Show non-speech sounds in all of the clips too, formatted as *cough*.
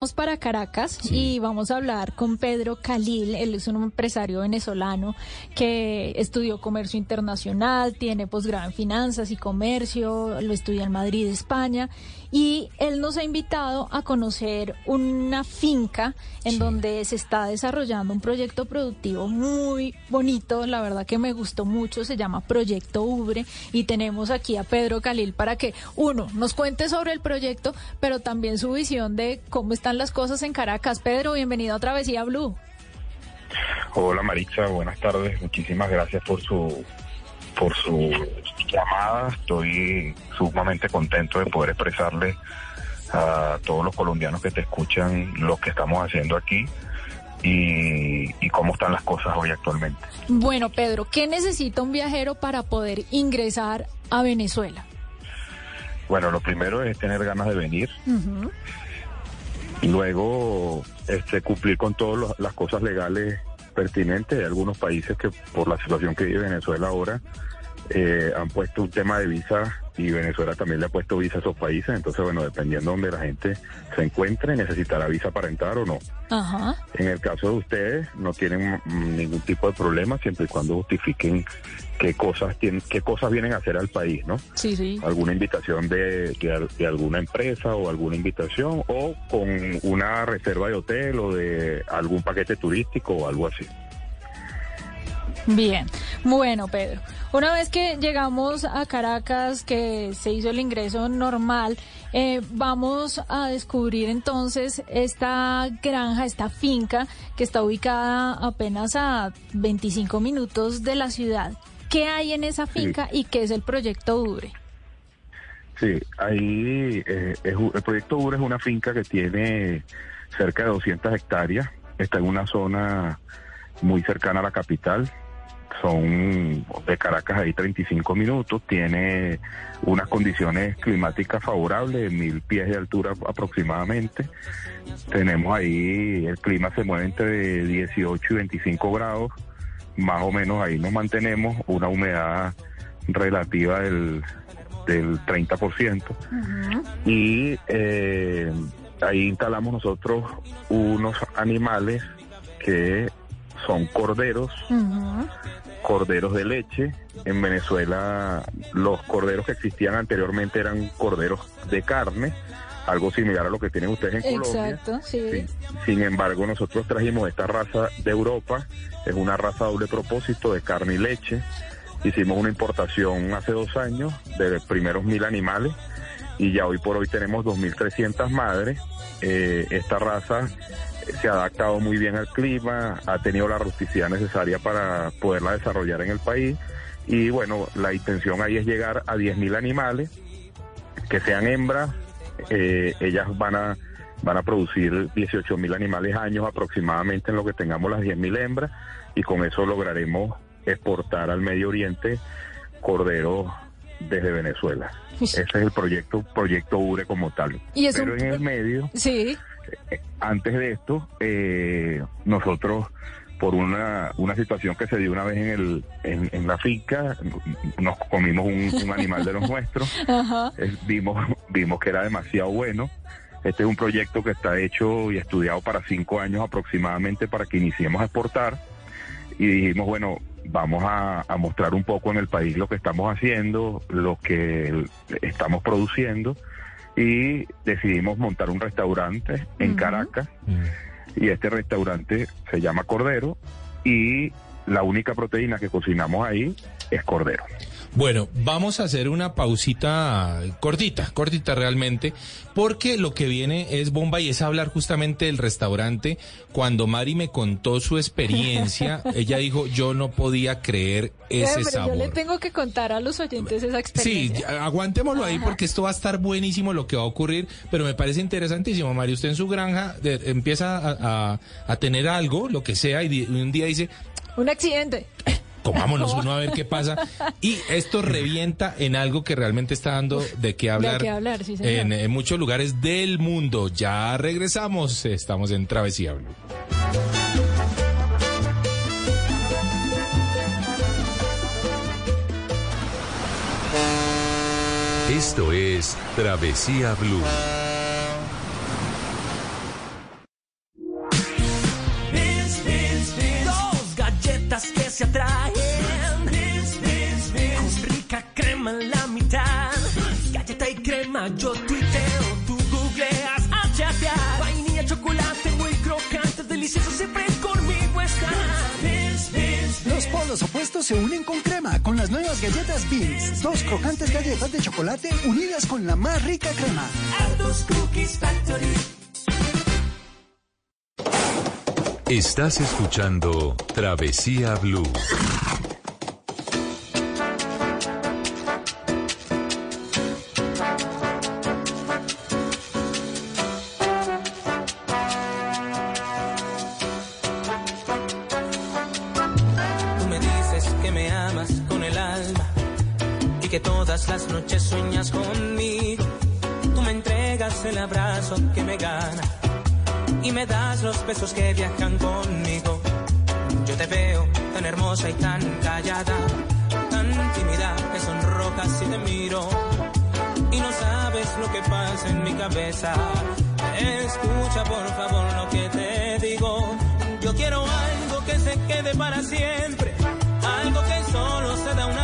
Vamos para Caracas y vamos a hablar con Pedro Khalil. Él es un empresario venezolano que estudió comercio internacional, tiene posgrado en finanzas y comercio, lo estudia en Madrid, España. Y él nos ha invitado a conocer una finca en donde se está desarrollando un proyecto productivo muy bonito. La verdad que me gustó mucho. Se llama Proyecto Ubre. Y tenemos aquí a Pedro Khalil para que, uno, nos cuente sobre el proyecto, pero también su visión de cómo está las cosas en Caracas. Pedro, bienvenido a Travesía Blue. Hola Maritza, buenas tardes. Muchísimas gracias por su por su llamada. Estoy sumamente contento de poder expresarle a todos los colombianos que te escuchan lo que estamos haciendo aquí y, y cómo están las cosas hoy actualmente. Bueno, Pedro, ¿qué necesita un viajero para poder ingresar a Venezuela? Bueno, lo primero es tener ganas de venir. Luego, este, cumplir con todas las cosas legales pertinentes. Hay algunos países que por la situación que vive Venezuela ahora eh, han puesto un tema de visa y Venezuela también le ha puesto visa a esos países. Entonces, bueno, dependiendo de donde la gente se encuentre, necesitará visa para entrar o no. En el caso de ustedes, no tienen ningún tipo de problema siempre y cuando justifiquen qué cosas tienen, qué cosas vienen a hacer al país, ¿no? Sí, sí. Alguna invitación de, de, alguna empresa o alguna invitación o con una reserva de hotel o de algún paquete turístico o algo así. Bien, bueno, Pedro. Una vez que llegamos a Caracas, que se hizo el ingreso normal, eh, vamos a descubrir entonces esta granja, esta finca que está ubicada apenas a 25 minutos de la ciudad. ¿Qué hay en esa finca y qué es el proyecto Ubre? Sí, ahí eh, el proyecto Ubre es una finca que tiene cerca de 200 hectáreas, está en una zona muy cercana a la capital, son de Caracas ahí 35 minutos, tiene unas condiciones climáticas favorables, mil pies de altura aproximadamente. Tenemos ahí, el clima se mueve entre 18 y 25 grados, más o menos ahí nos mantenemos, una humedad relativa del, del 30%. Y eh, ahí instalamos nosotros unos animales que son corderos, corderos de leche. En Venezuela los corderos que existían anteriormente eran corderos de carne, algo similar a lo que tienen ustedes en Colombia. Exacto, sí. Sin, embargo, nosotros trajimos esta raza de Europa, es una raza doble propósito de carne y leche. Hicimos una importación hace dos años de los primeros mil animales y ya hoy por hoy tenemos 2.300 madres. Eh, esta raza se ha adaptado muy bien al clima, ha tenido la rusticidad necesaria para poderla desarrollar en el país y bueno, la intención ahí es llegar a 10.000 animales que sean hembras, eh, ellas van a van a producir 18.000 animales años aproximadamente en lo que tengamos las 10.000 hembras y con eso lograremos exportar al Medio Oriente corderos desde Venezuela. Ese es el proyecto, proyecto URE como tal. ¿Y Pero en el medio, sí. Antes de esto, eh, nosotros por una, una situación que se dio una vez en, el, en, la finca, nos comimos un, animal de los *laughs* nuestros, vimos, vimos que era demasiado bueno. Este es un proyecto que está hecho y estudiado para cinco años aproximadamente para que iniciemos a exportar. Y dijimos, bueno, vamos a, a mostrar un poco en el país lo que estamos haciendo, lo que estamos produciendo y decidimos montar un restaurante en Caracas. Y este restaurante se llama Cordero y la única proteína que cocinamos ahí es cordero. Bueno, vamos a hacer una pausita cortita, cortita realmente, porque lo que viene es bomba y es hablar justamente del restaurante. Cuando Mari me contó su experiencia, *laughs* ella dijo, yo no podía creer ese sabor. Yo le tengo que contar a los oyentes esa experiencia. Sí, aguantémoslo ahí porque esto va a estar buenísimo lo que va a ocurrir, pero me parece interesantísimo. Mari, usted en su granja empieza a, tener algo, lo que sea, y un día dice... Un accidente *laughs* comámonos uno a ver qué pasa. Y esto revienta en algo que realmente está dando de qué hablar, en, muchos lugares del mundo. Ya regresamos, estamos en Travesía Blue. Esto es Travesía Blue. galletas que se atraen se unen con crema con las nuevas galletas Beans. Dos crocantes galletas de chocolate unidas con la más rica crema. Aldos Cookies Factory. Estás escuchando Travesía Blue. Sueñas conmigo. Tú me entregas el abrazo que me gana y me das los besos que viajan conmigo. Yo te veo tan hermosa y tan callada, tan tímida que sonrojas si te miro y no sabes lo que pasa en mi cabeza. Escucha por favor lo que te digo. Yo quiero algo que se quede para siempre, algo que solo se da una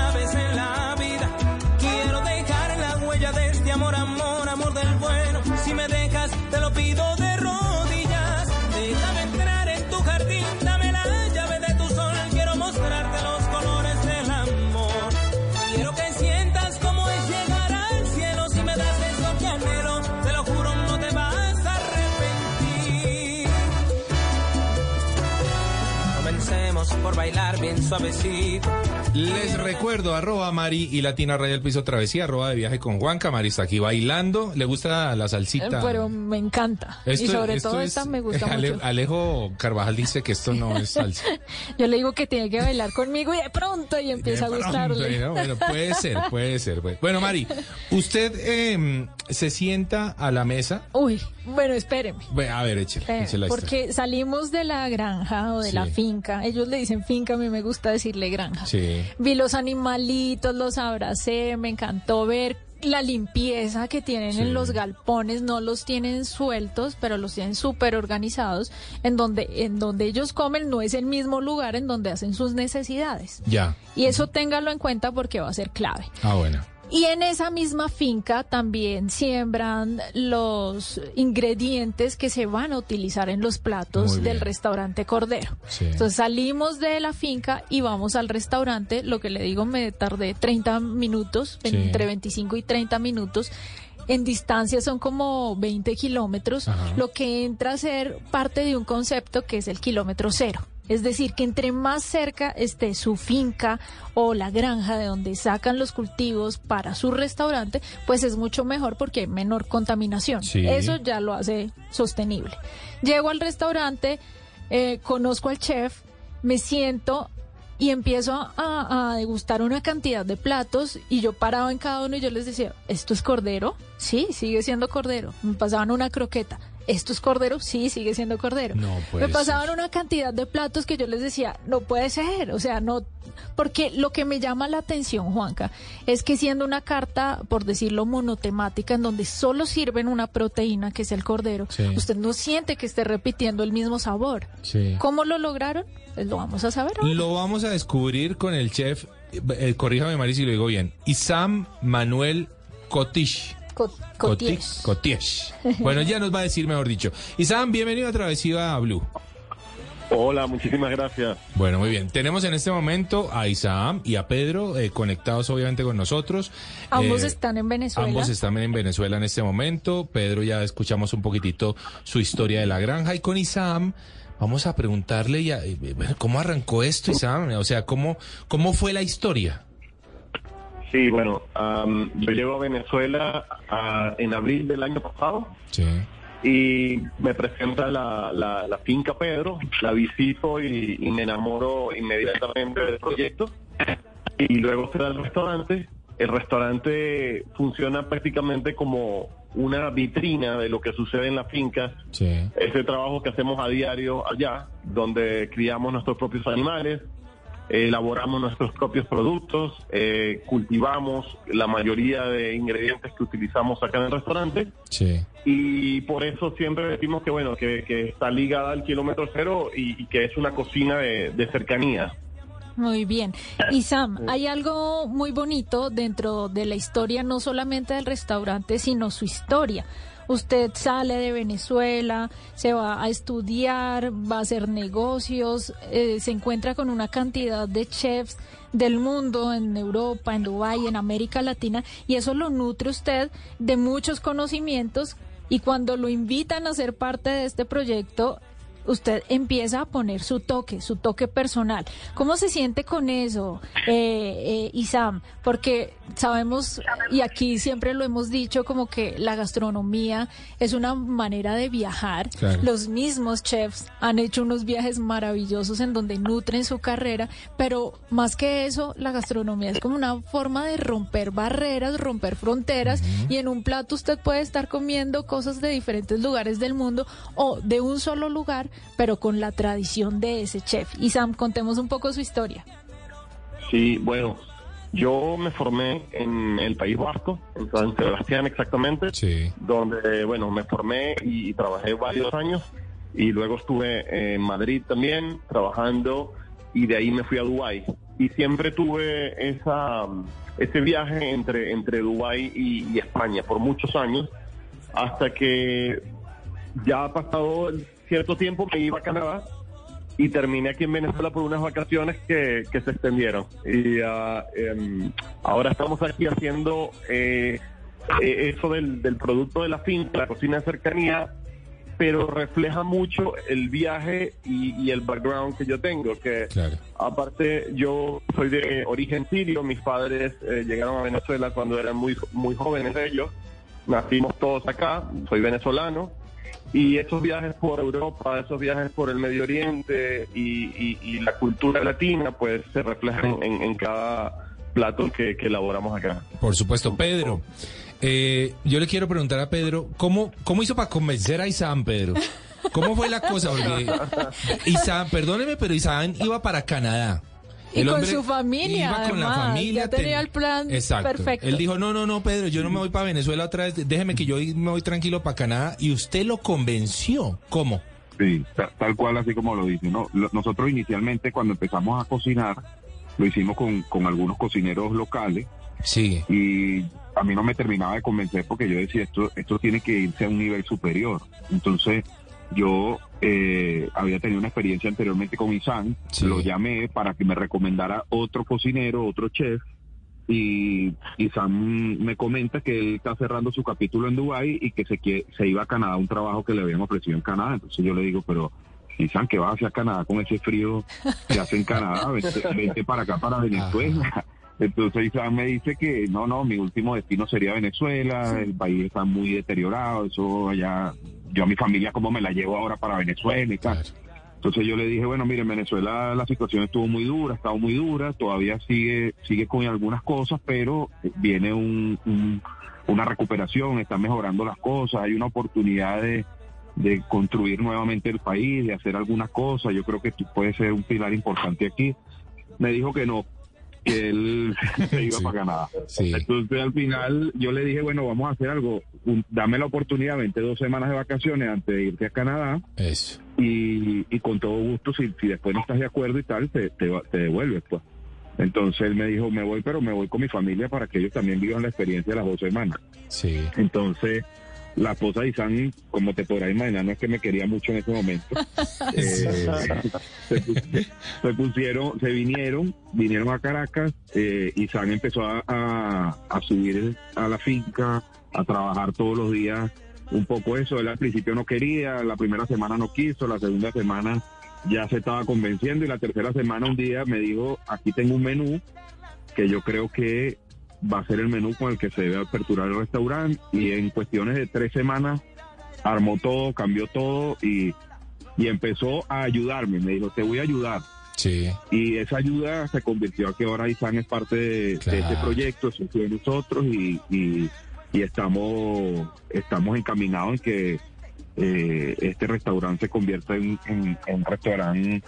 por bailar bien suavecito. Les recuerdo, arroba Mari y Latina Raya del Piso Travesía, arroba de viaje con Juanca. Mari está aquí bailando. ¿Le gusta la salsita? Pero me encanta. y Esto- sobre esto todo es- esta me gusta Ale- mucho. Alejo Carvajal dice que esto no es salsa. *laughs* Yo le digo que tiene que bailar conmigo y de pronto y empieza a De pronto, gustarle. ¿no? Bueno, puede ser, puede ser. Bueno, Mari, ¿usted eh, se sienta a la mesa? Uy, bueno, espéreme. A ver, échele, Eh, porque salimos de la granja o de la finca. Ellos le dicen finca, a mí me gusta decirle granja. Sí. Vi los animalitos, los abracé, me encantó ver la limpieza que tienen Sí. en los galpones, no los tienen sueltos, pero los tienen súper organizados, en donde, en donde ellos comen no es el mismo lugar en donde hacen sus necesidades. Ya. Y eso téngalo en cuenta porque va a ser clave. Ah, bueno. Y en esa misma finca también siembran los ingredientes que se van a utilizar en los platos del restaurante Cordero. Sí. Entonces salimos de la finca y vamos al restaurante. Lo que le digo, me tardé 30 minutos, Sí. entre 25 y 30 minutos. En distancia son como 20 kilómetros, Ajá. lo que entra a ser parte de un concepto que es el kilómetro cero. Es decir, que entre más cerca esté su finca o la granja de donde sacan los cultivos para su restaurante, pues es mucho mejor porque hay menor contaminación. Sí. Eso ya lo hace sostenible. Llego al restaurante, eh, conozco al chef, me siento y empiezo a, a degustar una cantidad de platos y yo paraba en cada uno y yo les decía, ¿esto es cordero? Sí, sigue siendo cordero. Me pasaban una croqueta. ¿Esto es cordero? Sí, sigue siendo cordero. No puede Me pasaban ser. una cantidad de platos que yo les decía, no puede ser, o sea, no, porque lo que me llama la atención, Juanca, es que siendo una carta, por decirlo, monotemática, en donde solo sirven una proteína, que es el cordero, Sí. usted no siente que esté repitiendo el mismo sabor. Sí. ¿Cómo lo lograron? Pues lo vamos a saber ahora. Lo vamos a descubrir con el chef, eh, eh, corríjame Mari si lo digo bien, Isam Manuel Cotish. Coties. Bueno, ya nos va a decir mejor dicho. Isam, bienvenido a Travesía Blue. Hola, muchísimas gracias. Bueno, muy bien. Tenemos en este momento a Isam y a Pedro eh, conectados obviamente con nosotros. Ambos Eh, están en Venezuela. Ambos están en Venezuela en este momento. Pedro ya escuchamos un poquitito su historia de la granja y con Isam vamos a preguntarle ya, eh, bueno, cómo arrancó esto, Isam. O sea, cómo cómo fue la historia. Sí, bueno, am, yo llego a Venezuela ah, en abril del año pasado Sí. y me presenta la, la, la finca Pedro, la visito y, y me enamoro inmediatamente del proyecto y luego se da el restaurante. El restaurante funciona prácticamente como una vitrina de lo que sucede en la finca Sí. ese trabajo que hacemos a diario allá, donde criamos nuestros propios animales, elaboramos nuestros propios productos, eh, cultivamos la mayoría de ingredientes que utilizamos acá en el restaurante Sí. y por eso siempre decimos que bueno que, que está ligada al kilómetro cero y, y que es una cocina de, de cercanía. Muy bien. *laughs* Y Sam, hay algo muy bonito dentro de la historia, no solamente del restaurante, sino su historia. Usted sale de Venezuela, se va a estudiar, va a hacer negocios, eh, se encuentra con una cantidad de chefs del mundo, en Europa, en Dubái, en América Latina, y eso lo nutre usted de muchos conocimientos y cuando lo invitan a ser parte de este proyecto, usted empieza a poner su toque, su toque personal. ¿Cómo se siente con eso, eh, eh, Isam? Porque sabemos, y aquí siempre lo hemos dicho, como que la gastronomía es una manera de viajar. Los mismos chefs han hecho unos viajes maravillosos en donde nutren su carrera, pero más que eso, la gastronomía es como una forma de romper barreras, romper fronteras, y en un plato usted puede estar comiendo cosas de diferentes lugares del mundo o de un solo lugar, pero con la tradición de ese chef. Y Sam, contemos un poco su historia. Sí, bueno, yo me formé en el País Vasco, en San Sebastián exactamente, donde, bueno, me formé y, trabajé varios años y luego estuve en Madrid también trabajando y de ahí me fui a Dubái. Y siempre tuve esa, ese viaje entre, entre Dubái y, y España por muchos años, hasta que ya ha pasado cierto tiempo me iba a Canadá y terminé aquí en Venezuela por unas vacaciones que, que se extendieron. Y em, ahora estamos aquí haciendo eh, eh, eso del, del, producto de la finca, la cocina de cercanía, pero refleja mucho el viaje y, el background que yo tengo, que aparte yo soy de origen sirio, mis padres eh, llegaron a Venezuela cuando eran muy, muy jóvenes ellos, nacimos todos acá, soy venezolano y esos viajes por Europa, esos viajes por el Medio Oriente y, la cultura latina, pues se reflejan en, cada plato que, elaboramos acá. Por supuesto, Pedro. Eh, yo le quiero preguntar a Pedro, ¿cómo, cómo hizo para convencer a Isam, Pedro? ¿Cómo fue la cosa? Porque *laughs* Isam, perdóneme, pero Isam iba para Canadá. Y con su familia. Iba con la familia. Ya tenía el plan perfecto. Él dijo, no, no, no, Pedro, yo no me voy para Venezuela otra vez. Déjeme que yo me voy tranquilo para Canadá. Y usted lo convenció. ¿Cómo? Sí, tal cual así como lo dice. ¿no? Nosotros inicialmente cuando empezamos a cocinar, lo hicimos con, con algunos cocineros locales. Sí. Y a mí no me terminaba de convencer porque yo decía, esto, esto tiene que irse a un nivel superior. Entonces, yo eh, había tenido una experiencia anteriormente con Isan, lo llamé para que me recomendara otro cocinero, otro chef, y Isan me comenta que él está cerrando su capítulo en Dubai y que se, se iba a Canadá, un trabajo que le habían ofrecido en Canadá. Entonces yo le digo, pero Isan, ¿qué vas hacia Canadá con ese frío que hace en Canadá? Vente, para acá, para Venezuela. Entonces Isam me dice que no, no, mi último destino sería Venezuela, el país está muy deteriorado, eso allá yo a mi familia cómo me la llevo ahora para Venezuela y tal. Entonces yo le dije, bueno, mire, en Venezuela la situación estuvo muy dura, ha estado muy dura, todavía sigue sigue con algunas cosas, pero viene un, una recuperación, está mejorando las cosas, hay una oportunidad de, de construir nuevamente el país, de hacer algunas cosas, yo creo que tú puedes ser un pilar importante aquí. Me dijo que no, que él *laughs* se iba para Canadá. Entonces al final yo le dije, bueno, vamos a hacer algo, dame la oportunidad, vente dos semanas de vacaciones antes de irte a Canadá. Eso. Y, y con todo gusto, si, si después no estás de acuerdo y tal, te, te, te devuelves, pues. Entonces él me dijo, me voy, pero me voy con mi familia para que ellos también vivan la experiencia de las dos semanas. Sí. Entonces la esposa de Isan, como te podrás imaginar, no es que me quería mucho en ese momento. *laughs* Eh, se, pusieron, se vinieron, vinieron a Caracas, eh, Isan empezó a, subir a la finca, a trabajar todos los días un poco eso. Él al principio no quería, la primera semana no quiso, la segunda semana ya se estaba convenciendo y la tercera semana un día me dijo, aquí tengo un menú que yo creo que va a ser el menú con el que se debe aperturar el restaurante y en cuestiones de tres semanas armó todo, cambió todo y, y empezó a ayudarme. Me dijo, te voy a ayudar. Sí. Y esa ayuda se convirtió a que ahora Isan es parte de, este proyecto, es de nosotros y, y, estamos, estamos encaminados en que eh, este restaurante se convierta en, en, en un restaurante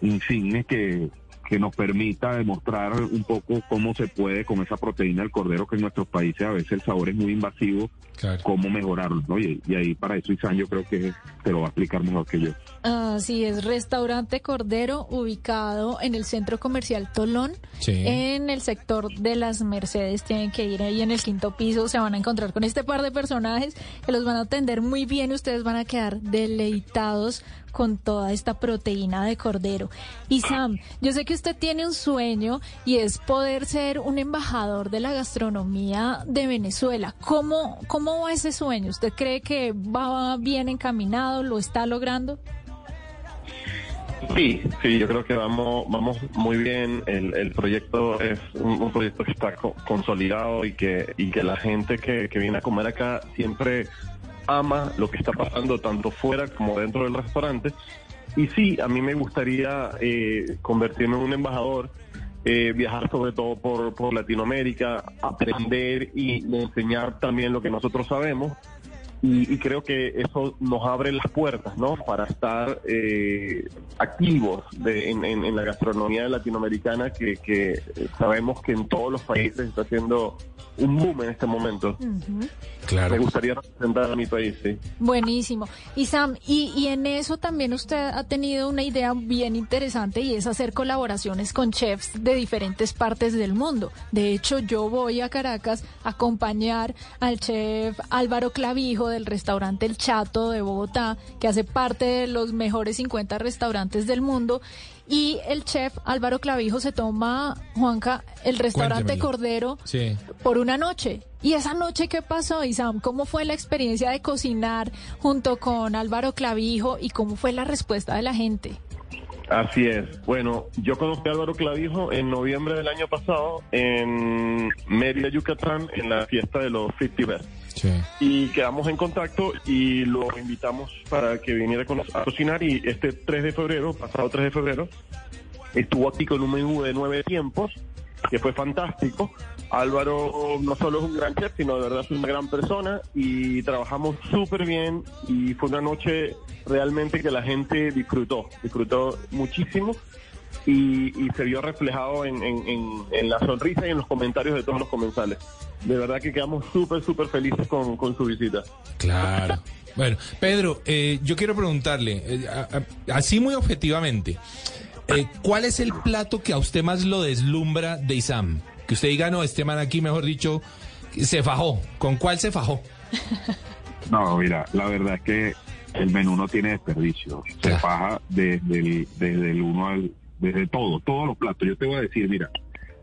insigne que, que nos permita demostrar un poco cómo se puede con esa proteína del cordero que en nuestros países a veces el sabor es muy invasivo, cómo mejorarlo. Y, ahí para eso Isan yo creo que te lo va a explicar mejor que yo. Así es, restaurante Cordero ubicado en el centro comercial Tolón, Sí. en el sector de las Mercedes. Tienen que ir ahí en el quinto piso, se van a encontrar con este par de personajes que los van a atender muy bien. Ustedes van a quedar deleitados con toda esta proteína de cordero. Y Sam, yo sé que usted tiene un sueño y es poder ser un embajador de la gastronomía de Venezuela. ¿Cómo, cómo va ese sueño? ¿Usted cree que va bien encaminado? ¿Lo está logrando? Sí, sí, yo creo que vamos, vamos muy bien. El, el proyecto es un, proyecto que está co- consolidado y que, y que la gente que, que viene a comer acá siempre ama lo que está pasando tanto fuera como dentro del restaurante. Y sí, a mí me gustaría eh, convertirme en un embajador, eh, viajar sobre todo por, por Latinoamérica, aprender y enseñar también lo que nosotros sabemos. Y, y creo que eso nos abre las puertas, ¿no? Para estar eh, activos de- en, en- en la gastronomía latinoamericana, que, que sabemos que en todos los países está haciendo un boom en este momento. Me Claro. gustaría representar a mi país, sí. Buenísimo. Y Sam, y, y en eso también usted ha tenido una idea bien interesante y es hacer colaboraciones con chefs de diferentes partes del mundo. De hecho, yo voy a Caracas a acompañar al chef Álvaro Clavijo del restaurante El Chato de Bogotá, que hace parte de los mejores 50 restaurantes del mundo. Y el chef Álvaro Clavijo se toma, Juanca, el restaurante Cuéntemelo. Cordero Sí. por una noche. ¿Y esa noche qué pasó, Isam? ¿Cómo fue la experiencia de cocinar junto con Álvaro Clavijo y cómo fue la respuesta de la gente? Así es. Bueno, yo conocí a Álvaro Clavijo en noviembre del año pasado en Mérida, Yucatán, en la fiesta de los 50 Best. Y quedamos en contacto y lo invitamos para que viniera con- a cocinar. Y este 3 de febrero, pasado 3 de febrero, estuvo aquí con un menú de nueve tiempos que fue fantástico. Álvaro no solo es un gran chef, sino de verdad es una gran persona y trabajamos súper bien. Y fue una noche realmente que la gente disfrutó, disfrutó muchísimo y, y se vio reflejado en, en- en- en la sonrisa y en los comentarios de todos los comensales. De verdad que quedamos súper, súper felices con, con su visita. Claro. Bueno, Pedro, eh, yo quiero preguntarle, eh, a- a- así muy objetivamente, eh, ¿cuál es el plato que a usted más lo deslumbra de Isam? Que usted diga, no, este man aquí, mejor dicho, se fajó. ¿Con cuál se fajó? *laughs* No, mira, la verdad es que el menú no tiene desperdicio. Se Claro. faja desde el, desde el uno al, desde todo, todos los platos. Yo te voy a decir, mira,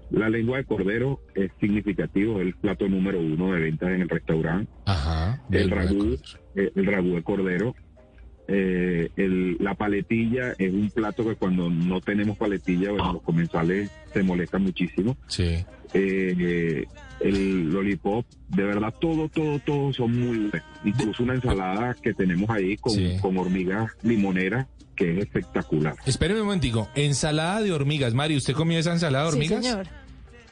la lengua de cordero es significativo, es el plato número uno de ventas en el restaurante. Ajá. El ragú, eh, el ragú de cordero. Eh, el- la paletilla es un plato que cuando no tenemos paletilla, bueno, los comensales se molestan muchísimo Sí. eh, eh, el lollipop, de verdad todo, todo, todo son muy buenos. Incluso una ensalada que tenemos ahí con, Sí. con hormigas limoneras, que es espectacular. Espéreme un momentico. Ensalada de hormigas. Mari, ¿usted comió esa ensalada de hormigas? Sí, señor.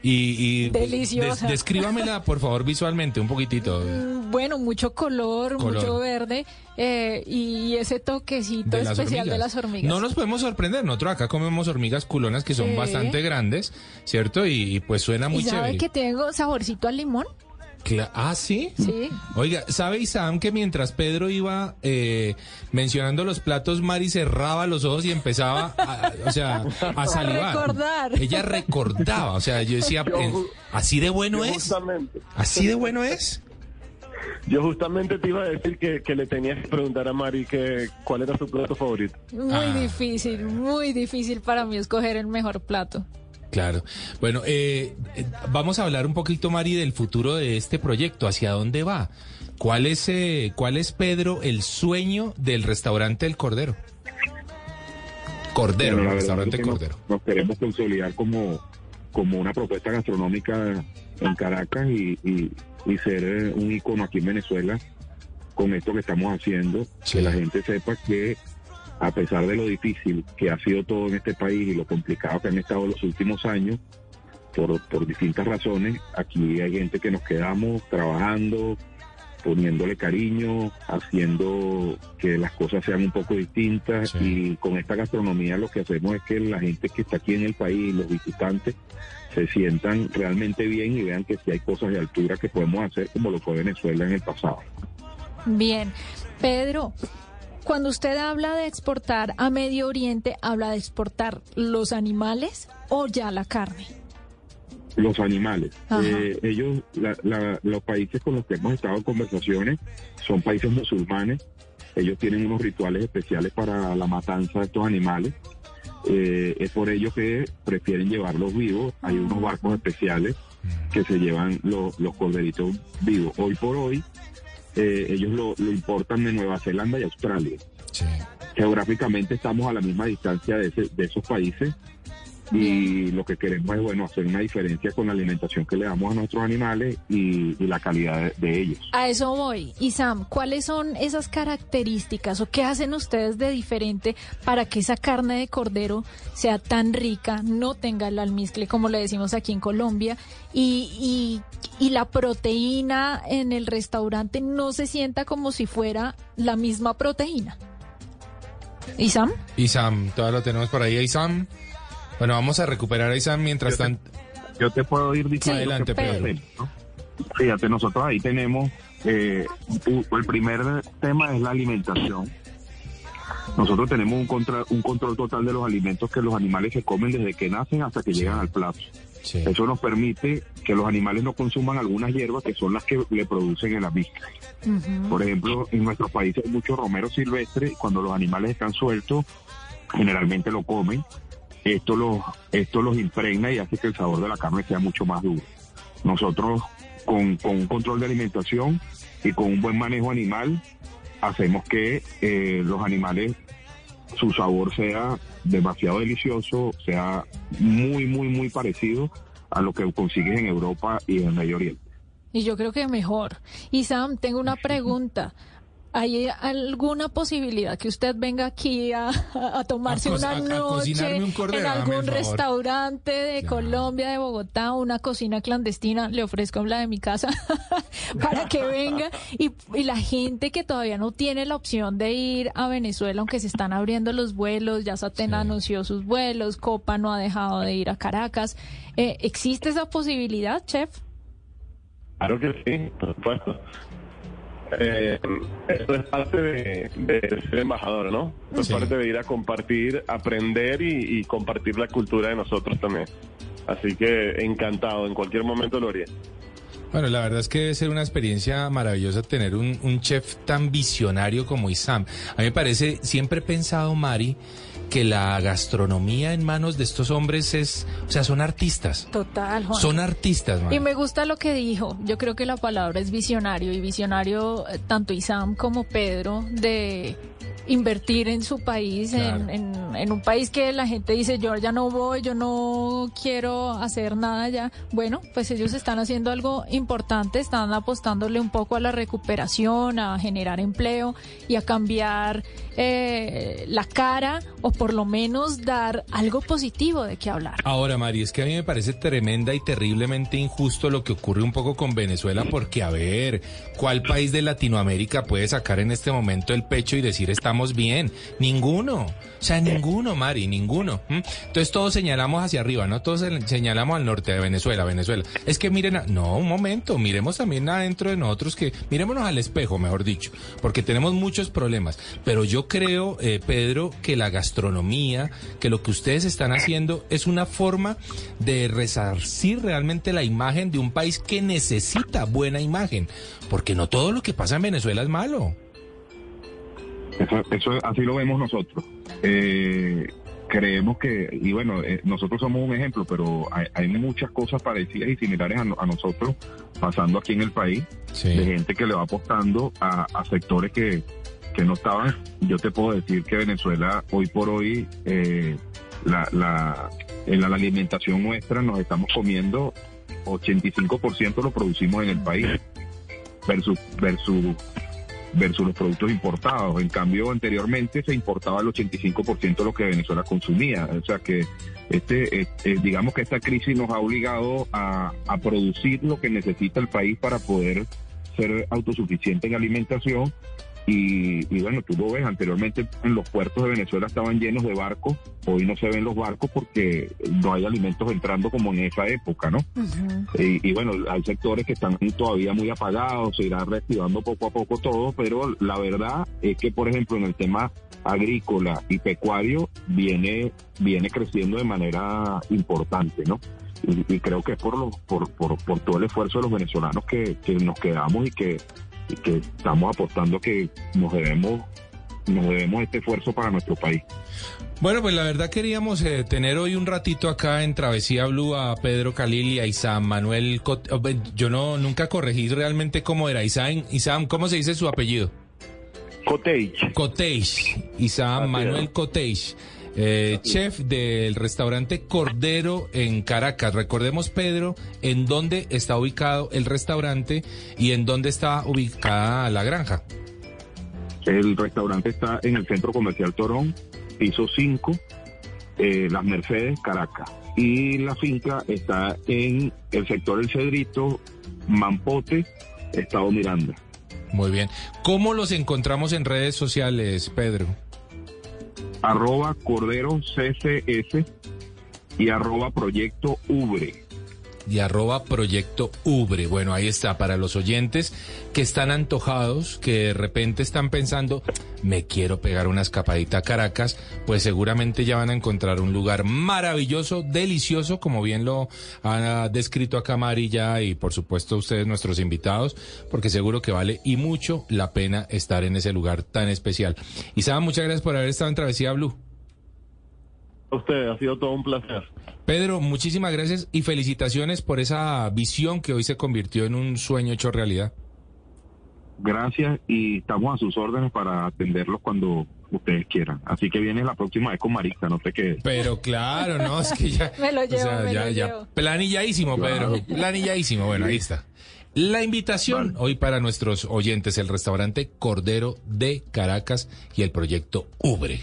Y, y Deliciosa. des- descríbamela, por favor, visualmente, un poquitito. Mm, Bueno, mucho color, Color. mucho verde eh, y ese toquecito de las especial de las hormigas. No nos podemos sorprender. Nosotros acá comemos hormigas culonas que son bastante grandes, ¿cierto? Y, y pues suena muy ¿Y sabe chévere. que tengo saborcito al limón? Cla- ah, ¿sí? Sí. Oiga, ¿sabe Isam que mientras Pedro iba eh, mencionando los platos, Mari cerraba los ojos y empezaba, a, o sea, *laughs* a salivar? recordar. Ella recordaba, o sea, yo decía, Yo- ¿así de bueno es? justamente, ¿Así de bueno es? yo justamente te iba a decir que, que le tenías que preguntar a Mari que, cuál era su plato favorito. Muy Ah. difícil, muy difícil para mí escoger el mejor plato. Claro. Bueno, eh, eh, vamos a hablar un poquito, Mari, del futuro de este proyecto. ¿Hacia dónde va? ¿Cuál es, eh, cuál es Pedro, el sueño del restaurante El Cordero? Cordero, Bueno, el restaurante es que Cordero. Nos, queremos consolidar como, como una propuesta gastronómica en Caracas y, y- y ser eh, un icono aquí en Venezuela con esto que estamos haciendo, Sí. que la gente sepa que a pesar de lo difícil que ha sido todo en este país y lo complicado que han estado los últimos años, por, por distintas razones, aquí hay gente que nos quedamos trabajando, poniéndole cariño, haciendo que las cosas sean un poco distintas Sí. y con esta gastronomía lo que hacemos es que la gente que está aquí en el país, los visitantes, se sientan realmente bien y vean que si hay cosas de altura que podemos hacer como lo fue Venezuela en el pasado. Bien. Pedro, cuando usted habla de exportar a Medio Oriente, ¿habla de exportar los animales o ya la carne? Los animales. Eh, ellos, la- la- los países con los que hemos estado en conversaciones son países musulmanes. Ellos tienen unos rituales especiales para la matanza de estos animales. Eh, es por ello que prefieren llevarlos vivos. Hay unos barcos especiales que se llevan los, los corderitos vivos. Hoy por hoy, eh, ellos lo, lo importan de Nueva Zelanda y Australia. Sí. Geográficamente estamos a la misma distancia de, ese- de esos países y lo que queremos es bueno hacer una diferencia con la alimentación que le damos a nuestros animales y, y la calidad de, de ellos. A eso voy. Y Sam, ¿cuáles son esas características o qué hacen ustedes de diferente para que esa carne de cordero sea tan rica, no tenga el almizcle como le decimos aquí en Colombia y, y, y la proteína en el restaurante no se sienta como si fuera la misma proteína? ¿Y Sam? Isam, todavía lo tenemos por ahí, Isam. Bueno, vamos a recuperar a Isam mientras tanto. Yo te puedo ir diciendo Adelante, qué Pedro. ¿no? Fíjate, nosotros ahí tenemos, eh, el primer tema es la alimentación. Nosotros tenemos un, contra- un control total de los alimentos que los animales se comen desde que nacen hasta que llegan al plato. Sí. Eso nos permite que los animales no consuman algunas hierbas que son las que le producen el amígdala. Ujú. Por ejemplo, en nuestros países hay mucho romero silvestre y cuando los animales están sueltos, generalmente lo comen. Esto los, esto los impregna y hace que el sabor de la carne sea mucho más duro. Nosotros, con, con un control de alimentación y con un buen manejo animal, hacemos que eh, los animales, su sabor sea demasiado delicioso, sea muy, muy, muy parecido a lo que consigues en Europa y en Medio Oriente. Y yo creo que mejor. Y Sam, tengo una pregunta. ¿Hay alguna posibilidad que usted venga aquí a, a tomarse A una a- noche cocinarme un cordero, en algún restaurante de Ya. Colombia, de Bogotá, una cocina clandestina? Le ofrezco la de mi casa *laughs* para que venga. Y, y la gente que todavía no tiene la opción de ir a Venezuela, aunque se están abriendo los vuelos, ya Satén Sí. anunció sus vuelos, Copa no ha dejado de ir a Caracas. Eh, ¿Existe esa posibilidad, chef? Claro que sí, por supuesto. Eh, esto es parte de, de ser embajador, ¿no? Esto es Sí. parte de ir a compartir, aprender y, y compartir la cultura de nosotros también. Así que encantado, en cualquier momento lo haría. Bueno, la verdad es que debe ser una experiencia maravillosa tener un, un chef tan visionario como Isam. A mí me parece, siempre he pensado, Mari, que la gastronomía en manos de estos hombres es, o sea, son artistas. Total, Juan. Son artistas, Mari. Y me gusta lo que dijo. Yo creo que la palabra es visionario y visionario eh, tanto Isam como Pedro de invertir en su país, en, en un país que la gente dice yo ya no voy, yo no quiero hacer nada ya. Bueno, pues ellos están haciendo algo importante, están apostándole un poco a la recuperación, a generar empleo y a cambiar eh, la cara o por lo menos dar algo positivo de qué hablar. Ahora, Mari, es que a mí me parece tremenda y terriblemente injusto lo que ocurre un poco con Venezuela, porque, a ver, ¿cuál país de Latinoamérica puede sacar en este momento el pecho y decir estamos bien? Ninguno. O sea, ninguno, Mari, ninguno. ¿m? Entonces todos señalamos hacia arriba, ¿no? Todos se- señalamos al norte de Venezuela, Venezuela. Es que miren, a- no, un momento, miremos también adentro de nosotros, que mirémonos al espejo, mejor dicho, porque tenemos muchos problemas. Pero yo creo, eh, Pedro, que la gastronomía, que lo que ustedes están haciendo es una forma de resarcir realmente la imagen de un país que necesita buena imagen, porque no todo lo que pasa en Venezuela es malo. Eso, eso así lo vemos nosotros. Eh, creemos que, y bueno, eh, nosotros somos un ejemplo, pero hay, hay muchas cosas parecidas y similares a, a nosotros pasando aquí en el país, Sí. de gente que le va apostando a, a sectores que, que no estaban. Yo te puedo decir que Venezuela, hoy por hoy, eh, la, la, en la alimentación nuestra nos estamos comiendo 85% lo producimos en el país versus versus versus los productos importados. En cambio, anteriormente se importaba el 85% de lo que Venezuela consumía. O sea que, este, eh, digamos que esta crisis nos ha obligado a producir lo que necesita el país para poder ser autosuficiente en alimentación Y, y, bueno, tú lo ves, anteriormente en los puertos de Venezuela estaban llenos de barcos, hoy no se ven los barcos porque no hay alimentos entrando como en esa época, ¿no? y, y, bueno, hay sectores que están todavía muy apagados, se irá reactivando poco a poco todo, pero la verdad es que, por ejemplo, en el tema agrícola y pecuario viene, viene creciendo de manera importante, ¿no? Y, creo que es por, lo, por, por, por, todo el esfuerzo de los venezolanos que, que nos quedamos y que y que estamos apostando que nos debemos nos debemos este esfuerzo para nuestro país. Bueno, pues la verdad queríamos eh, tener hoy un ratito acá en Travesía Blue a Pedro Calil y a Isam Manuel. Oh, yo no nunca corregí realmente cómo era Isam. Isam, ¿cómo se dice su apellido? Coteich. Coteich. Isam Manuel Coteich. Eh, chef del restaurante Cordero en Caracas. Recordemos, Pedro, en dónde está ubicado el restaurante y en dónde está ubicada la granja. El restaurante está en el Centro Comercial Torón, piso 5, eh, Las Mercedes, Caracas. Y la finca está en el sector El Cedrito, Mampote, Estado Miranda. Muy bien. ¿Cómo los encontramos en redes sociales, Pedro? Arroba Cordero CCS y arroba Proyecto Ubre y arroba Proyecto Ubre. Bueno, ahí está, para los oyentes que están antojados, que de repente están pensando, me quiero pegar una escapadita a Caracas, pues seguramente ya van a encontrar un lugar maravilloso, delicioso, como bien lo ha descrito acá Marilla y por supuesto ustedes, nuestros invitados, porque seguro que vale y mucho la pena estar en ese lugar tan especial. Isabel, muchas gracias por haber estado en Travesía Blue. A usted, ha sido todo un placer. Pedro, muchísimas gracias y felicitaciones por esa visión que hoy se convirtió en un sueño hecho realidad. Gracias y estamos a sus órdenes para atenderlos cuando ustedes quieran. Así que viene la próxima vez con Marisa, no te quedes. Pero claro, no, es que ya... *laughs* me lo llevo, me ya, lo ya, llevo. Planilladísimo, Pedro, planilladísimo. Bueno, ahí está. La invitación Vale. hoy para nuestros oyentes, el restaurante Cordero de Caracas y el proyecto Ubre.